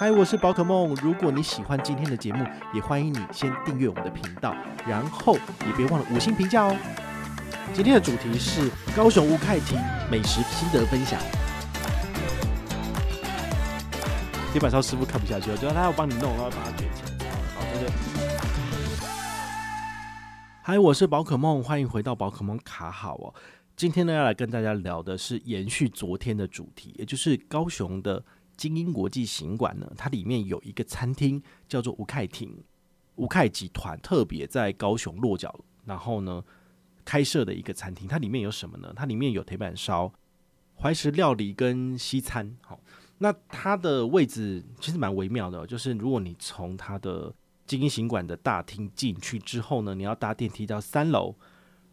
嗨，我是宝可梦。如果你喜欢今天的节目，也欢迎你先订阅我们的频道，然后也别忘了五星评价哦。今天的主题是高雄吴凯庭美食心得分享。铁板烧师傅看不下去了，就让他要帮你弄，然后把它卷起来。好，这个。嗨，我是宝可梦，欢迎回到宝可梦卡好哦。今天呢，要来跟大家聊的是延续昨天的主题，也就是高雄的。精英国际行馆呢，它里面有一个餐厅叫做吴凯庭，吴凯集团特别在高雄落脚，然后呢开设的一个餐厅。它里面有什么呢？它里面有铁板烧、怀石料理跟西餐。好，那它的位置其实蛮微妙的，就是如果你从它的精英行馆的大厅进去之后呢，你要搭电梯到三楼，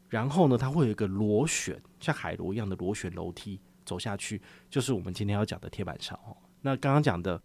然后呢，它会有一个螺旋，像海螺一样的螺旋楼梯走下去，就是我们今天要讲的铁板烧。那刚刚讲的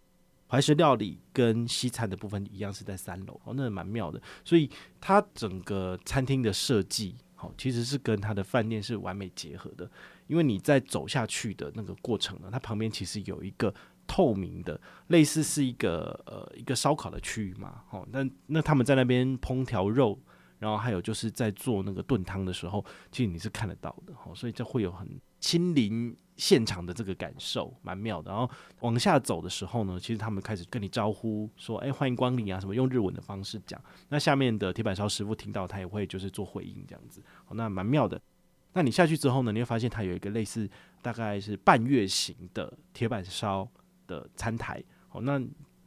怀石料理跟西餐的部分一样是在三楼哦，那蛮妙的。所以它整个餐厅的设计，好，其实是跟它的饭店是完美结合的。因为你在走下去的那个过程呢，它旁边其实有一个透明的，类似是一个呃一个烧烤的区域嘛。好，那那他们在那边烹调肉，然后还有就是在做那个炖汤的时候，其实你是看得到的。好，所以这会有很亲临。现场的这个感受蛮妙的，然后往下走的时候呢，其实他们开始跟你招呼说：“哎，欢迎光临啊！”什么用日文的方式讲。那下面的铁板烧师傅听到，他也会就是做回应这样子，好，那蛮妙的。那你下去之后呢，你会发现它有一个类似大概是半月形的铁板烧的餐台，好，那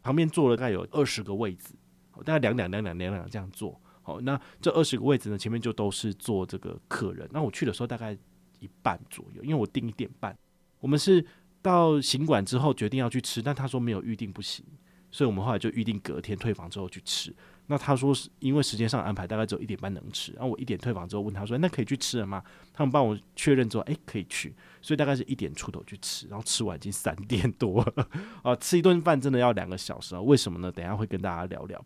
旁边坐了大概有二十个位置，哦，大概两两两两两两这样坐，好，那这二十个位置呢，前面就都是坐这个客人。那我去的时候大概一半左右，因为我订一点半。我们是到行馆之后决定要去吃，但他说没有预定不行，所以我们后来就预定隔天退房之后去吃。那他说是因为时间上安排大概只有一点半能吃，然后我一点退房之后问他说：“那可以去吃了吗？”他们帮我确认之后，诶，可以去，所以大概是一点出头去吃，然后吃完已经三点多了 啊，吃一顿饭真的要两个小时啊？为什么呢？等下会跟大家聊聊。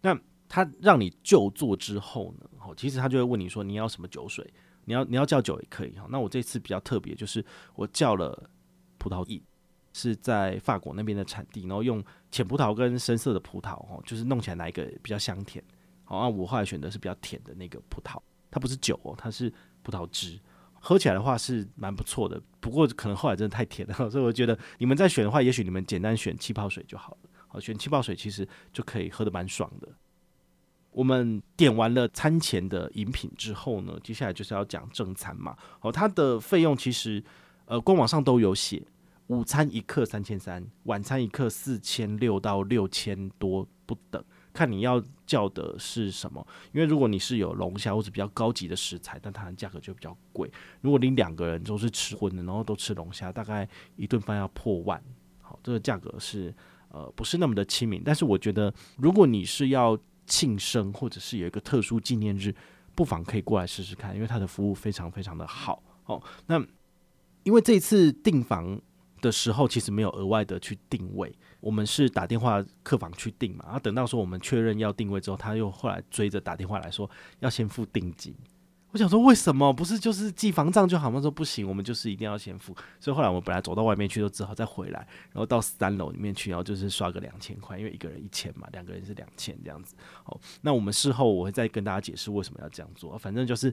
那他让你就座之后呢，哦，其实他就会问你说你要什么酒水。你要你要叫酒也可以哈，那我这次比较特别，就是我叫了葡萄意，是在法国那边的产地，然后用浅葡萄跟深色的葡萄哦，就是弄起来哪一个比较香甜，好，那我后来选的是比较甜的那个葡萄，它不是酒哦，它是葡萄汁，喝起来的话是蛮不错的，不过可能后来真的太甜了，所以我觉得你们在选的话，也许你们简单选气泡水就好了，好，选气泡水其实就可以喝得蛮爽的。我们点完了餐前的饮品之后呢，接下来就是要讲正餐嘛。哦，它的费用其实呃官网上都有写，午餐一克三千三，晚餐一克四千六到六千多不等，看你要叫的是什么。因为如果你是有龙虾或者比较高级的食材，但它的价格就比较贵。如果你两个人都是吃荤的，然后都吃龙虾，大概一顿饭要破万。好，这个价格是呃不是那么的亲民。但是我觉得，如果你是要庆生或者是有一个特殊纪念日，不妨可以过来试试看，因为他的服务非常非常的好哦。那因为这次订房的时候，其实没有额外的去定位，我们是打电话客房去订嘛，然后等到说我们确认要定位之后，他又后来追着打电话来说要先付定金。我想说，为什么不是就是记房账就好吗？说不行，我们就是一定要先付。所以后来我们本来走到外面去，都只好再回来，然后到三楼里面去，然后就是刷个两千块，因为一个人一千嘛，两个人是两千这样子。好，那我们事后我会再跟大家解释为什么要这样做。反正就是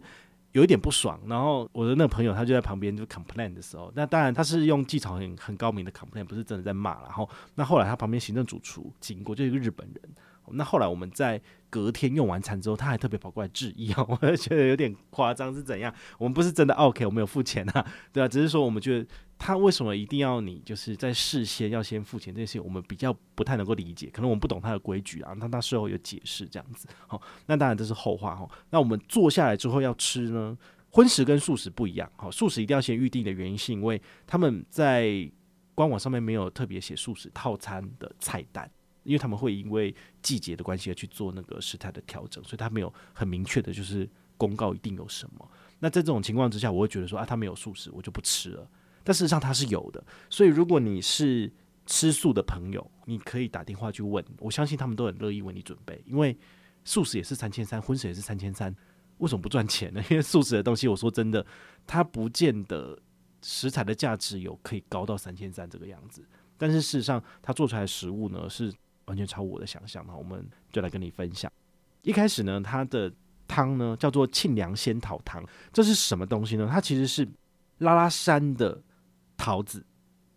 有一点不爽，然后我的那个朋友他就在旁边就 complain 的时候，那当然他是用技巧很很高明的 complain，不是真的在骂。然后那后来他旁边行政主厨经过，就一个日本人。那后来我们在隔天用完餐之后，他还特别跑过来质疑哦，我觉得有点夸张是怎样？我们不是真的 OK，我们有付钱啊，对啊，只是说我们觉得他为什么一定要你就是在事先要先付钱这些，我们比较不太能够理解，可能我们不懂他的规矩啊。那他事后有解释这样子，好，那当然这是后话哈。那我们坐下来之后要吃呢，荤食跟素食不一样，好，素食一定要先预定的原因是因为他们在官网上面没有特别写素食套餐的菜单，因为他们会因为季节的关系而去做那个食材的调整，所以他没有很明确的就是公告一定有什么。那在这种情况之下，我会觉得说啊，他没有素食，我就不吃了。但事实上他是有的，所以如果你是吃素的朋友，你可以打电话去问，我相信他们都很乐意为你准备，因为素食也是三千三，荤食也是三千三，为什么不赚钱呢？因为素食的东西，我 说真的，它不见得食材的价值有可以高到三千三这个样子，但是事实上，它做出来的食物呢是完全超乎我的想象。那我们就来跟你分享，一开始呢，它的汤呢叫做沁凉仙桃汤，这是什么东西呢？它其实是拉拉山的桃子。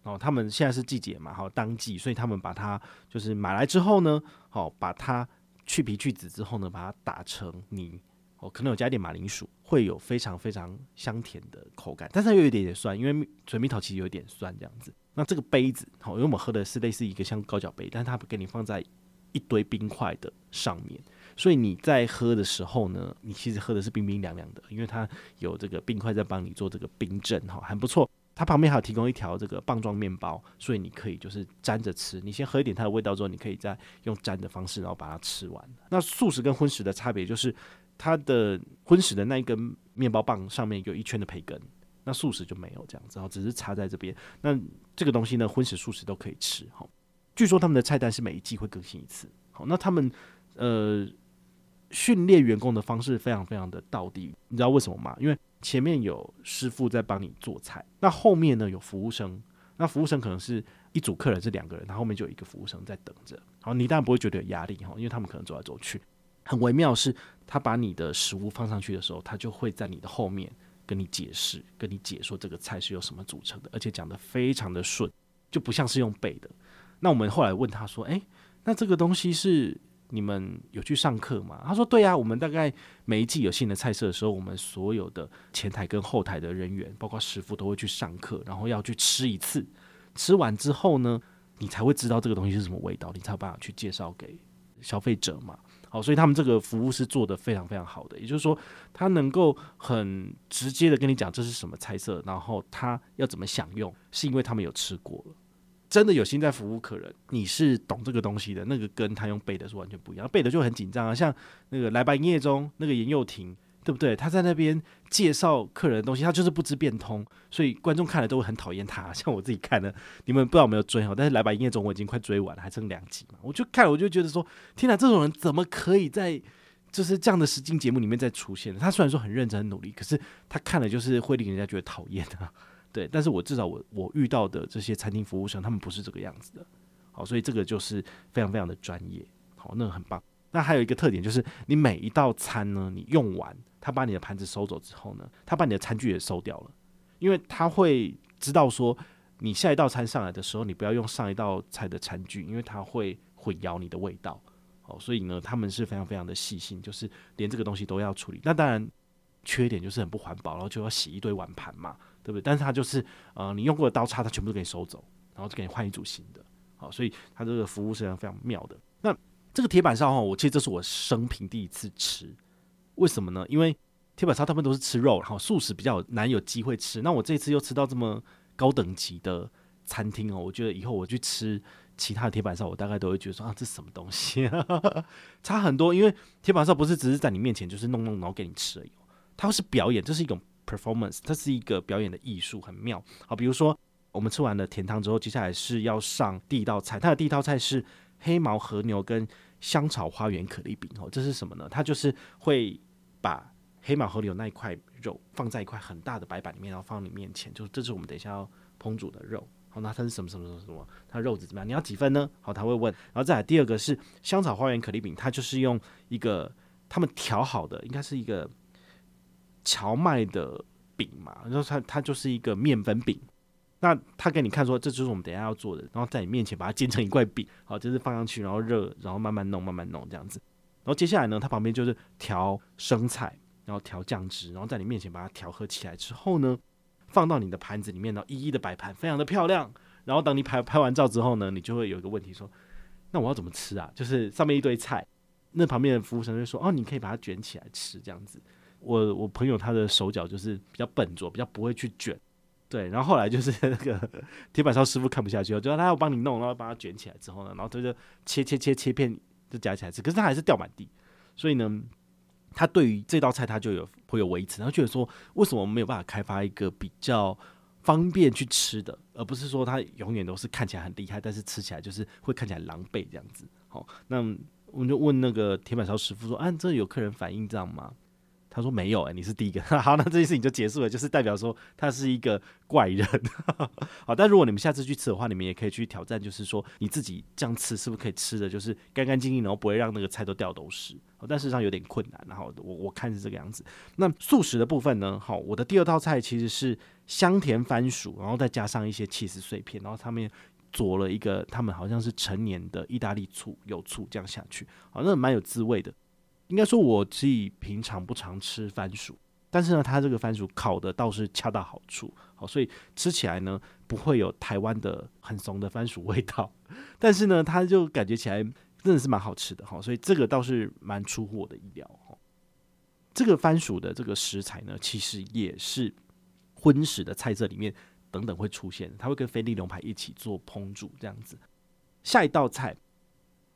哦，他们现在是季节嘛，好当季，所以他们把它就是买来之后呢，好把它去皮去籽之后呢，把它打成泥，哦，可能有加一点马铃薯，会有非常非常香甜的口感，但是又有一点点酸，因为水蜜桃其实有点酸这样子。那这个杯子，好，因为我们喝的是类似一个像高脚杯，但是它给你放在一堆冰块的上面，所以你在喝的时候呢，你其实喝的是冰冰凉凉的，因为它有这个冰块在帮你做这个冰镇，哈，很不错。它旁边还有提供一条这个棒状面包，所以你可以就是沾着吃。你先喝一点它的味道之后，你可以再用沾的方式，然后把它吃完。那素食跟荤食的差别就是，它的荤食的那一根面包棒上面有一圈的培根，那素食就没有这样子，然后只是插在这边。那这个东西呢，荤食素食都可以吃。据说他们的菜单是每一季会更新一次。好，那他们呃训练员工的方式非常非常的到地，你知道为什么吗？因为前面有师傅在帮你做菜，那后面呢有服务生，那服务生可能是一组客人是两个人，他后面就有一个服务生在等着。好，你当然不会觉得有压力哈，因为他们可能走来走去。很微妙是，他把你的食物放上去的时候，他就会在你的后面跟你解释，跟你解说这个菜是由什么组成的，而且讲得非常的顺，就不像是用背的。那我们后来问他说：“诶，那这个东西是？”你们有去上课吗？他说：“对啊，我们大概每一季有新的菜色的时候，我们所有的前台跟后台的人员，包括师傅，都会去上课，然后要去吃一次。吃完之后呢，你才会知道这个东西是什么味道，你才有办法去介绍给消费者嘛。好，所以他们这个服务是做得非常非常好的，也就是说，他能够很直接的跟你讲这是什么菜色，然后他要怎么享用，是因为他们有吃过了。”真的有心在服务客人，你是懂这个东西的，那个跟他用背的是完全不一样，背的就很紧张啊。像那个来白营业中那个严幼婷，对不对？他在那边介绍客人的东西，他就是不知变通，所以观众看了都会很讨厌他。像我自己看的，你们不知道有没有追哦？但是来吧营业中我已经快追完了，还剩两集嘛。我就看，我就觉得说，天哪，这种人怎么可以在就是这样的实境节目里面再出现？他虽然说很认真很努力，可是他看了就是会令人家觉得讨厌 的。对，但是我至少我我遇到的这些餐厅服务生，他们不是这个样子的，好，所以这个就是非常非常的专业，好，那很棒。那还有一个特点就是，你每一道餐呢，你用完，他把你的盘子收走之后呢，他把你的餐具也收掉了，因为他会知道说，你下一道餐上来的时候，你不要用上一道菜的餐具，因为它会混淆你的味道，哦，所以呢，他们是非常非常的细心，就是连这个东西都要处理。那当然，缺点就是很不环保，然后就要洗一堆碗盘嘛。对不对？但是他就是，呃，你用过的刀叉，他全部都给你收走，然后就给你换一组新的。好，所以他这个服务是非常非常妙的。那这个铁板烧哈，我其实这是我生平第一次吃，为什么呢？因为铁板烧他们都是吃肉，然后素食比较难有机会吃。那我这次又吃到这么高等级的餐厅哦，我觉得以后我去吃其他的铁板烧，我大概都会觉得说啊，这什么东西？差很多。因为铁板烧不是只是在你面前就是弄弄然后给你吃而已，它是表演，这是一种。performance，它是一个表演的艺术，很妙。好，比如说我们吃完了甜汤之后，接下来是要上第一道菜。它的第一道菜是黑毛和牛跟香草花园可丽饼。哦，这是什么呢？它就是会把黑毛和牛那一块肉放在一块很大的白板里面，然后放你面前，就是这是我们等一下要烹煮的肉。好，那它是什么什么什么什么？它肉质怎么样？你要几分呢？好，他会问。然后再来第二个是香草花园可丽饼，它就是用一个他们调好的，应该是一个。荞麦的饼嘛，然后它它就是一个面粉饼，那他给你看说，这就是我们等一下要做的，然后在你面前把它煎成一块饼，好，就是放上去，然后热，然后慢慢弄，慢慢弄这样子。然后接下来呢，它旁边就是调生菜，然后调酱汁，然后在你面前把它调和起来之后呢，放到你的盘子里面，然后一一的摆盘，非常的漂亮。然后等你拍拍完照之后呢，你就会有一个问题说，那我要怎么吃啊？就是上面一堆菜，那旁边的服务生就说，哦，你可以把它卷起来吃这样子。我我朋友他的手脚就是比较笨拙，比较不会去卷，对，然后后来就是 那个 铁板烧师傅看不下去了，就说他要帮你弄，然后把它卷起来之后呢，然后他就切切切切片就夹起来吃，可是它还是掉满地，所以呢，他对于这道菜他就有会有维持，然后觉得说，为什么我们没有办法开发一个比较方便去吃的，而不是说他永远都是看起来很厉害，但是吃起来就是会看起来狼狈这样子。好，那我们就问那个铁板烧师傅说，啊，这有客人反映这样吗？他说没有哎、你是第一个。好，那这件事情就结束了，就是代表说他是一个怪人。好，但如果你们下次去吃的话，你们也可以去挑战，就是说你自己这样吃是不是可以吃的就是干干净净，然后不会让那个菜都掉都是。但事实上有点困难。然后我我看是这个样子。那素食的部分呢？好，我的第二道菜其实是香甜番薯，然后再加上一些起司碎片，然后上面佐了一个他们好像是陈年的意大利醋，有醋这样下去，好，那蛮有滋味的。应该说，我自己平常不常吃番薯，但是呢，它这个番薯烤的倒是恰到好处，好，所以吃起来呢不会有台湾的很怂的番薯味道，但是呢，它就感觉起来真的是蛮好吃的，哈，所以这个倒是蛮出乎我的意料，哈。这个番薯的这个食材呢，其实也是荤食的菜色里面等等会出现，它会跟菲力龙排一起做烹煮这样子。下一道菜。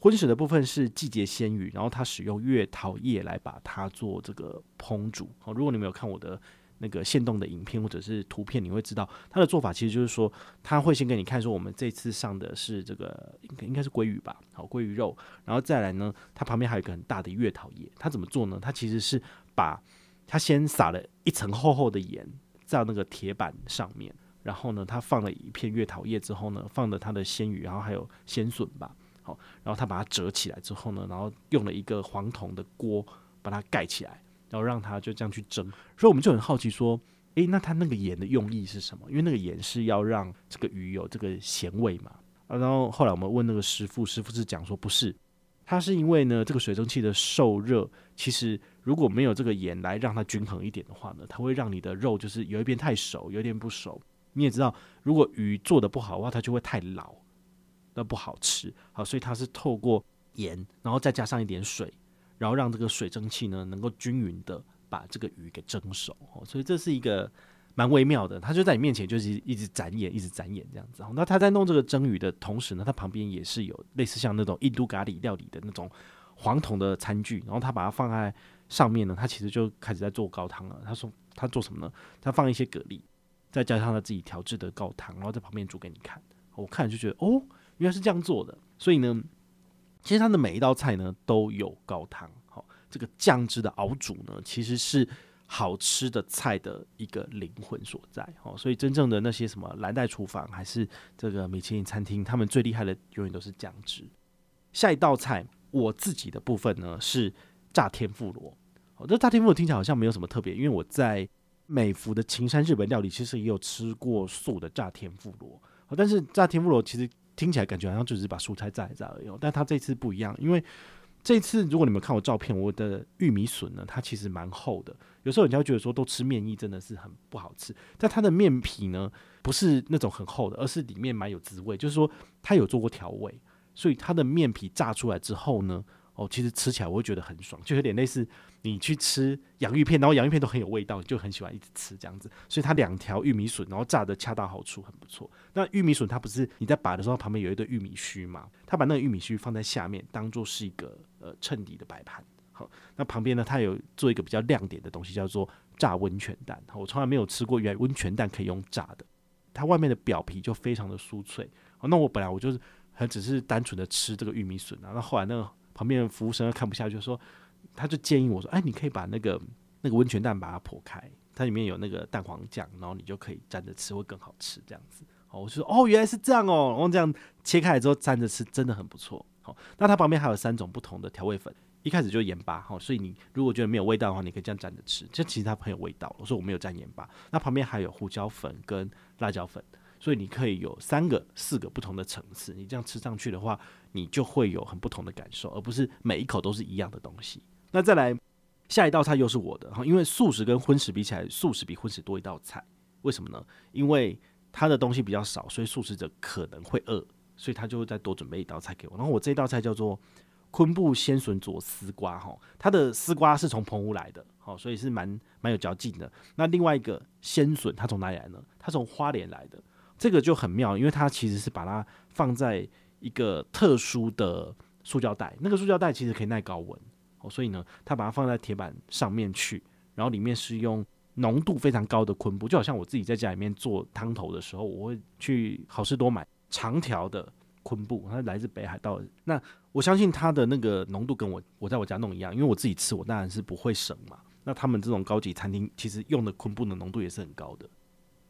荤食的部分是季节鲜鱼，然后它使用月桃叶来把它做这个烹煮。好，如果你没有看我的那个现动的影片或者是图片，你会知道它的做法其实就是说，他会先给你看说，我们这次上的是这个应该应该是鲑鱼吧，好，鲑鱼肉，然后再来呢，它旁边还有一个很大的月桃叶，它怎么做呢？它其实是把它先撒了一层厚厚的盐在那个铁板上面，然后呢，它放了一片月桃叶之后呢，放了它的鲜鱼，然后还有鲜笋吧。好，然后他把它折起来之后呢，然后用了一个黄铜的锅把它盖起来，然后让它就这样去蒸。所以我们就很好奇说，诶，那它那个盐的用意是什么？因为那个盐是要让这个鱼有这个咸味嘛。啊，然后后来我们问那个师傅，师傅是讲说不是，它是因为呢这个水蒸气的受热，其实如果没有这个盐来让它均衡一点的话呢，它会让你的肉就是有一边太熟，有一点不熟。你也知道，如果鱼做的不好的话，它就会太老。那不好吃，好，所以它是透过盐，然后再加上一点水，然后让这个水蒸气呢能够均匀的把这个鱼给蒸熟，哦，所以这是一个蛮微妙的。他就在你面前就是一直眨眼，一直眨眼这样子。那他在弄这个蒸鱼的同时呢，他旁边也是有类似像那种印度咖喱料理的那种黄铜的餐具，然后他把它放在上面呢，他其实就开始在做高汤了。他说他做什么呢？他放一些蛤蜊，再加上他自己调制的高汤，然后在旁边煮给你看。我看就觉得哦。原来是这样做的，所以呢，其实它的每一道菜呢都有高汤，好，这个酱汁的熬煮呢，其实是好吃的菜的一个灵魂所在，好，所以真正的那些什么蓝带厨房还是这个米其林餐厅，他们最厉害的永远都是酱汁。下一道菜，我自己的部分呢是炸天妇罗，好，这炸天妇罗听起来好像没有什么特别，因为我在美孚的秦山日本料理其实也有吃过素的炸天妇罗，好，但是炸天妇罗其实。听起来感觉好像就是把蔬菜炸一炸而已，但他这次不一样，因为这次如果你们看我照片，我的玉米笋呢，它其实蛮厚的。有时候人家会觉得说都吃面衣真的是很不好吃，但它的面皮呢不是那种很厚的，而是里面蛮有滋味，就是说它有做过调味，所以它的面皮炸出来之后呢。哦，其实吃起来我会觉得很爽，就有点类似你去吃洋芋片，然后洋芋片都很有味道，就很喜欢一直吃这样子。所以它两条玉米笋，然后炸得恰到好处，很不错。那玉米笋它不是你在拔的时候旁边有一堆玉米须嘛？它把那个玉米须放在下面，当做是一个呃衬底的摆盘。好，那旁边呢，它有做一个比较亮点的东西，叫做炸温泉蛋。我从来没有吃过原来温泉蛋可以用炸的，它外面的表皮就非常的酥脆。好，那我本来我就是很只是单纯的吃这个玉米笋啊，那后来那个。旁边的服务生看不下去，说，他就建议我说：“哎，你可以把那个那个温泉蛋把它破开，它里面有那个蛋黄酱，然后你就可以蘸着吃，会更好吃。”这样子，好，我就说：“哦，原来是这样哦。”然后这样切开来之后蘸着吃，真的很不错。好，那它旁边还有三种不同的调味粉，一开始就盐巴，好，所以你如果觉得没有味道的话，你可以这样蘸着吃，这其实它很有味道。我说我没有蘸盐巴，那旁边还有胡椒粉跟辣椒粉。所以你可以有三个、四个不同的层次，你这样吃上去的话，你就会有很不同的感受，而不是每一口都是一样的东西。那再来下一道菜又是我的哈，因为素食跟荤食比起来，素食比荤食多一道菜，为什么呢？因为它的东西比较少，所以素食者可能会饿，所以他就会再多准备一道菜给我。然后我这道菜叫做昆布鲜笋佐丝瓜，哈，它的丝瓜是从澎湖来的，好，所以是蛮蛮有嚼劲的。那另外一个鲜笋，它从哪里来呢？它从花莲来的，这个就很妙，因为它其实是把它放在一个特殊的塑胶袋，那个塑胶袋其实可以耐高温，所以呢，他把它放在铁板上面去，然后里面是用浓度非常高的昆布，就好像我自己在家里面做汤头的时候，我会去好事多买长条的昆布，它来自北海道。那我相信它的那个浓度跟我我在我家弄一样，因为我自己吃，我当然是不会省嘛。那他们这种高级餐厅其实用的昆布的浓度也是很高的。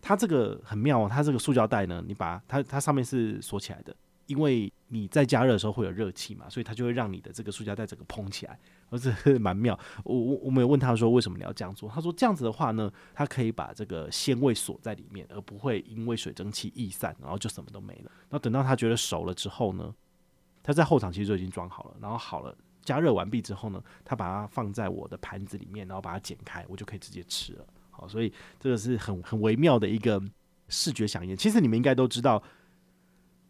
它这个很妙哦，它这个塑胶袋呢，你把它它上面是锁起来的，因为你在加热的时候会有热气嘛，所以它就会让你的这个塑胶袋整个膨起来，而且蛮妙。我我我没有问他说为什么你要这样做，他说这样子的话呢，它可以把这个鲜味锁在里面，而不会因为水蒸气逸散，然后就什么都没了。那等到他觉得熟了之后呢，他在后场其实就已经装好了，然后好了。加热完毕之后呢，他把它放在我的盘子里面，然后把它剪开，我就可以直接吃了。好，所以这个是很很微妙的一个视觉响应。其实你们应该都知道，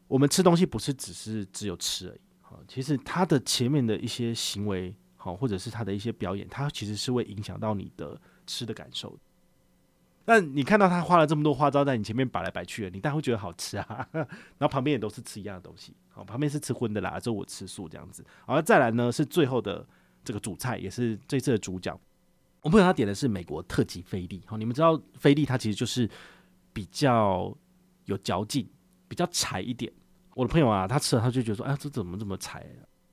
我们吃东西不是只是只有吃而已。好，其实他的前面的一些行为，好，或者是他的一些表演，他其实是会影响到你的吃的感受。但你看到他花了这么多花招在你前面摆来摆去的，你当然会觉得好吃啊。然后旁边也都是吃一样的东西，好，旁边是吃荤的啦，就我吃素这样子。好再来呢是最后的这个主菜，也是这次的主角。我朋友他点的是美国特级菲力，好，你们知道菲力它其实就是比较有嚼劲，比较柴一点。我的朋友啊，他吃了他就觉得说，哎，这怎么这么柴？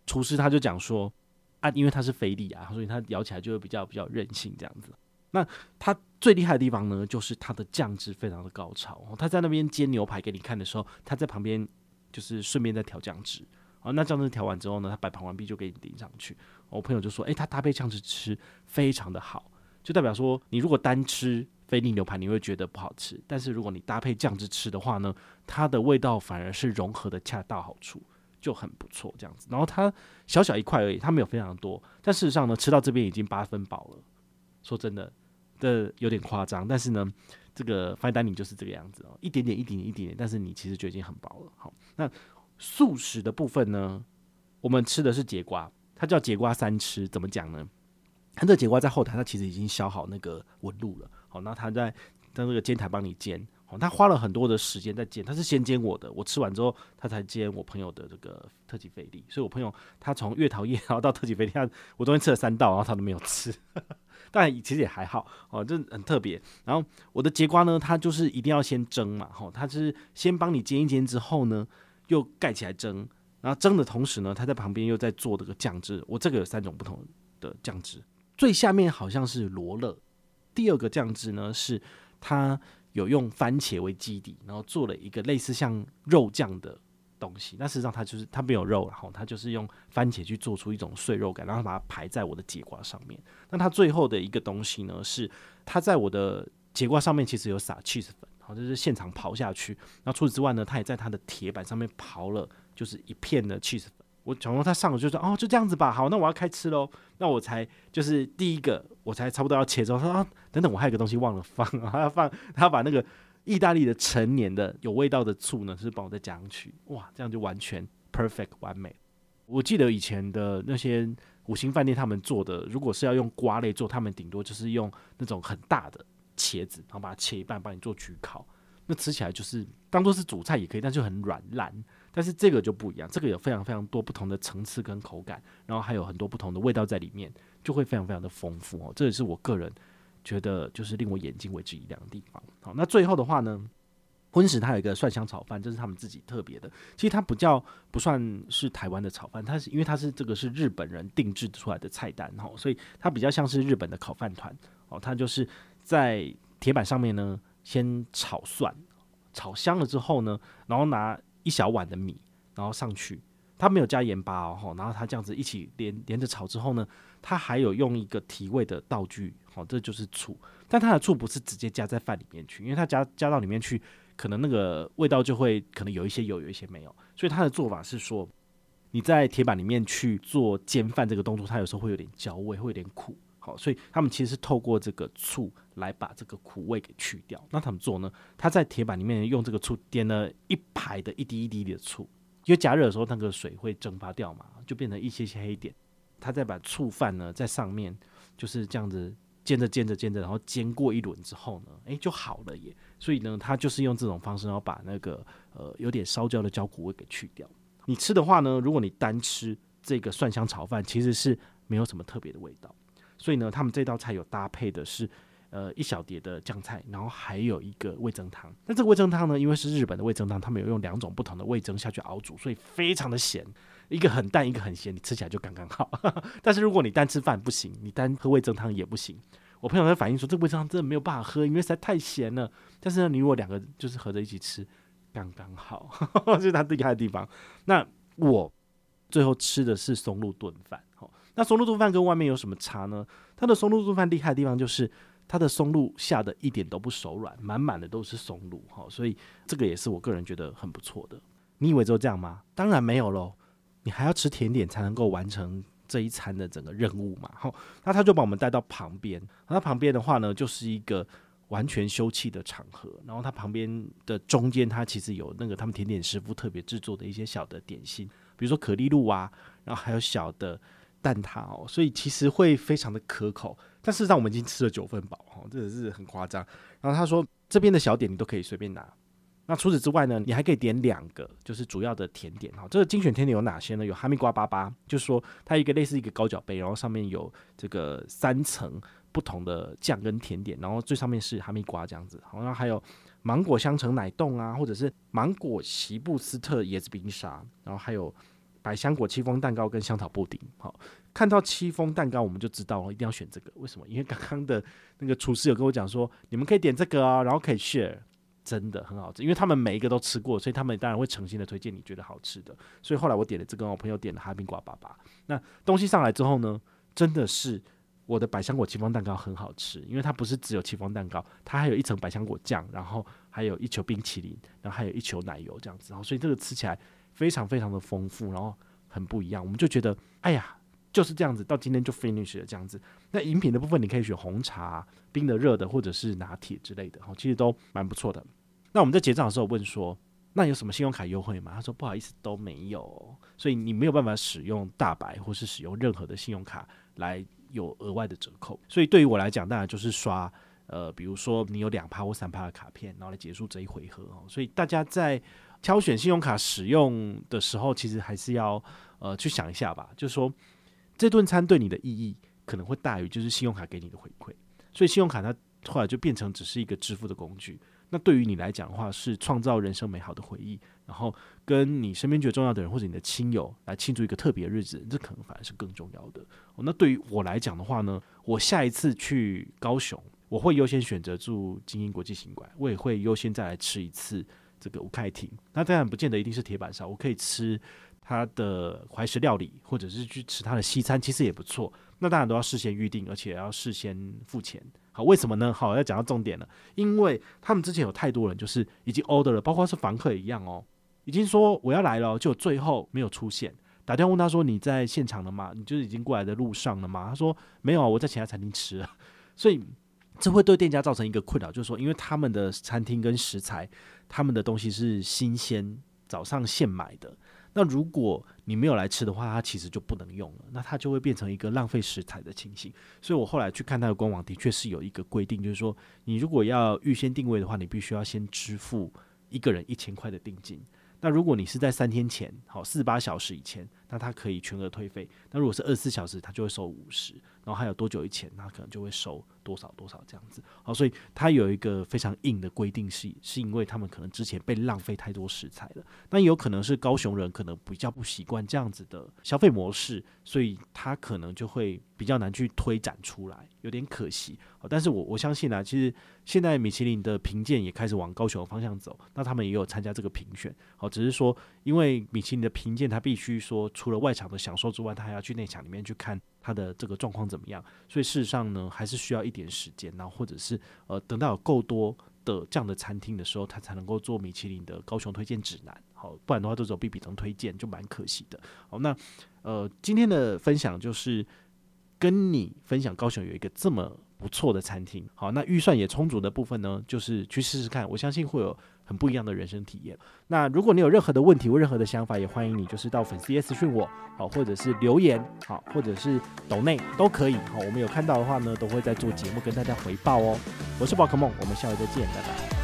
厨师他就讲说，啊，因为它是菲力啊，所以它咬起来就会比较比较韧性这样子。那它最厉害的地方呢，就是它的酱汁非常的高超。他在那边煎牛排给你看的时候，他在旁边就是顺便在调酱汁。啊，那酱汁调完之后呢，他摆盘完毕就给你顶上去。我朋友就说：“诶，他搭配酱汁吃非常的好，就代表说你如果单吃菲力牛排，你会觉得不好吃。但是如果你搭配酱汁吃的话呢，它的味道反而是融合的恰到好处，就很不错这样子。然后它小小一块而已，它没有非常多，但事实上呢，吃到这边已经八分饱了。说真的。”的有点夸张，但是呢，这个 find 你就是这个样子哦，一点点，一点点，一点点，但是你其实就已经很饱了。好，那素食的部分呢，我们吃的是节瓜，它叫节瓜三吃，怎么讲呢？它这节瓜在后台，它其实已经削好那个纹路了。好，那他在在那个煎台帮你煎，好，他花了很多的时间在煎，他是先煎我的，我吃完之后，他才煎我朋友的这个特级菲力。所以我朋友他从月桃叶然后到特级菲力，他我昨天吃了三道，然后他都没有吃。但其实也还好哦，这很特别。然后我的节瓜呢，它就是一定要先蒸嘛，吼，它是先帮你煎一煎之后呢，又盖起来蒸。然后蒸的同时呢，它在旁边又在做这个酱汁。我这个有三种不同的酱汁，最下面好像是罗勒。第二个酱汁呢，是它有用番茄为基底，然后做了一个类似像肉酱的。东西，那事实上它就是它没有肉，然后它就是用番茄去做出一种碎肉感，然后把它排在我的节瓜上面。那它最后的一个东西呢，是它在我的节瓜上面其实有撒 cheese 粉，好，就是现场刨下去。那除此之外呢，它也在它的铁板上面刨了，就是一片的 cheese。我想说他上了就说哦，就这样子吧，好，那我要开吃喽。那我才就是第一个，我才差不多要切之后，他说，等等，我还有个东西忘了放，还要放，他要把那个。意大利的成年的有味道的醋呢，是帮我再加上去，哇，这样就完全 perfect 完美。我记得以前的那些五星饭店，他们做的，如果是要用瓜类做，他们顶多就是用那种很大的茄子，然后把它切一半，帮你做焗烤，那吃起来就是当做是主菜也可以，但就很软烂。但是这个就不一样，这个有非常非常多不同的层次跟口感，然后还有很多不同的味道在里面，就会非常非常的丰富哦。这也是我个人。觉得就是令我眼睛为之一亮的地方。好，那最后的话呢，荤食它有一个蒜香炒饭，这是他们自己特别的。其实它不叫不算是台湾的炒饭，它是因为它是这个是日本人定制出来的菜单哈，所以它比较像是日本的烤饭团哦。它就是在铁板上面呢，先炒蒜，炒香了之后呢，然后拿一小碗的米，然后上去。它没有加盐巴哦，然后它这样子一起连连着炒之后呢，它还有用一个提味的道具，好，这就是醋。但它的醋不是直接加在饭里面去，因为它加加到里面去，可能那个味道就会可能有一些有，有一些没有。所以它的做法是说，你在铁板里面去做煎饭这个动作，它有时候会有点焦味，会有点苦。好，所以他们其实是透过这个醋来把这个苦味给去掉。那他们做呢？他在铁板里面用这个醋点了一排的一滴一滴的醋。因为加热的时候，那个水会蒸发掉嘛，就变成一些些黑点。他再把醋饭呢在上面就是这样子煎着煎着煎着，然后煎过一轮之后呢，诶，就好了耶。所以呢，他就是用这种方式，然后把那个呃有点烧焦的焦苦味给去掉。你吃的话呢，如果你单吃这个蒜香炒饭，其实是没有什么特别的味道。所以呢，他们这道菜有搭配的是呃一小碟的酱菜，然后还有一个味噌汤。那这个味噌汤呢，因为是日本的味噌汤，他们有用两种不同的味噌下去熬煮，所以非常的咸。一个很淡，一个很咸，你吃起来就刚刚好。但是如果你单吃饭不行，你单喝味噌汤也不行。我朋友在反映说，这个味噌汤真的没有办法喝，因为实在太咸了。但是呢，你如果两个就是合着一起吃，刚刚好，这是它厉害的地方。那我最后吃的是松露炖饭。那松露炖饭跟外面有什么差呢？它的松露炖饭厉害的地方就是它的松露下的一点都不手软，满满的都是松露哈。所以这个也是我个人觉得很不错的。你以为只有这样吗？当然没有喽。你还要吃甜点才能够完成这一餐的整个任务嘛？好，那他就把我们带到旁边。那旁边的话呢，就是一个完全休憩的场合。然后它旁边的中间，它其实有那个他们甜点师傅特别制作的一些小的点心，比如说可丽露啊，然后还有小的蛋挞哦，所以其实会非常的可口。但事实上，我们已经吃了九分饱，哦，这个是很夸张。然后他说，这边的小点你都可以随便拿。那除此之外呢，你还可以点两个，就是主要的甜点哈。这个精选甜点有哪些呢？有哈密瓜巴巴，就是说它一个类似一个高脚杯，然后上面有这个三层不同的酱跟甜点，然后最上面是哈密瓜这样子。好，然后还有芒果香橙奶冻啊，或者是芒果席布斯特椰子冰沙，然后还有百香果戚风蛋糕跟香草布丁。好，看到戚风蛋糕我们就知道哦，一定要选这个。为什么？因为刚刚的那个厨师有跟我讲说，你们可以点这个哦，然后可以 share。真的很好吃，因为他们每一个都吃过，所以他们当然会诚心的推荐你觉得好吃的。所以后来我点了这个，我朋友点了哈密瓜粑粑。那东西上来之后呢，真的是我的百香果戚风蛋糕很好吃，因为它不是只有戚风蛋糕，它还有一层百香果酱，然后还有一球冰淇淋，然后还有一球奶油这样子。然后所以这个吃起来非常非常的丰富，然后很不一样。我们就觉得，哎呀，就是这样子，到今天就 finish 了这样子。那饮品的部分，你可以选红茶。冰的、热的，或者是拿铁之类的，哈，其实都蛮不错的。那我们在结账的时候问说，那有什么信用卡优惠吗？他说不好意思，都没有，所以你没有办法使用大白或是使用任何的信用卡来有额外的折扣。所以对于我来讲，当然就是刷，呃，比如说你有两趴或三趴的卡片，然后来结束这一回合哦。所以大家在挑选信用卡使用的时候，其实还是要呃去想一下吧，就是说这顿餐对你的意义可能会大于就是信用卡给你的回馈。所以信用卡它后来就变成只是一个支付的工具。那对于你来讲的话，是创造人生美好的回忆，然后跟你身边觉得重要的人或者你的亲友来庆祝一个特别日子，这可能反而是更重要的。那对于我来讲的话呢，我下一次去高雄，我会优先选择住精英国际行馆，我也会优先再来吃一次这个吴开庭。那当然不见得一定是铁板烧，我可以吃他的怀石料理，或者是去吃他的西餐，其实也不错。那当然都要事先预定，而且要事先付钱。好，为什么呢？好，要讲到重点了，因为他们之前有太多人就是已经 order 了，包括是房客也一样哦，已经说我要来了，就最后没有出现。打电话问他说：“你在现场了吗？你就是已经过来的路上了吗？”他说：“没有啊，我在其他餐厅吃了。”所以这会对店家造成一个困扰，就是说，因为他们的餐厅跟食材，他们的东西是新鲜，早上现买的。那如果你没有来吃的话，它其实就不能用了，那它就会变成一个浪费食材的情形。所以我后来去看它的官网，的确是有一个规定，就是说你如果要预先定位的话，你必须要先支付一个人一千块的定金。那如果你是在三天前，好四十八小时以前，那它可以全额退费。那如果是二十四小时，它就会收五十。然后还有多久以前，那可能就会收多少多少这样子。好，所以它有一个非常硬的规定是，是因为他们可能之前被浪费太多食材了。那有可能是高雄人可能比较不习惯这样子的消费模式，所以他可能就会比较难去推展出来，有点可惜。好，但是我我相信、啊，其实现在米其林的评鉴也开始往高雄方向走，那他们也有参加这个评选。好，只是说因为米其林的评鉴，他必须说除了外场的享受之外，他还要去内场里面去看。他的这个状况怎么样？所以事实上呢，还是需要一点时间，然后或者是呃，等到有够多的这样的餐厅的时候，他才能够做米其林的高雄推荐指南。好，不然的话这种比比登推荐，就蛮可惜的。好，那呃，今天的分享就是跟你分享高雄有一个这么不错的餐厅。好，那预算也充足的部分呢，就是去试试看，我相信会有很不一样的人生体验。那如果你有任何的问题或任何的想法，也欢迎你就是到粉丝页私讯我，好，或者是留言，好，或者是抖内都可以。好，我们有看到的话呢，都会在做节目跟大家回报哦。我是宝可梦，我们下回再见，拜拜。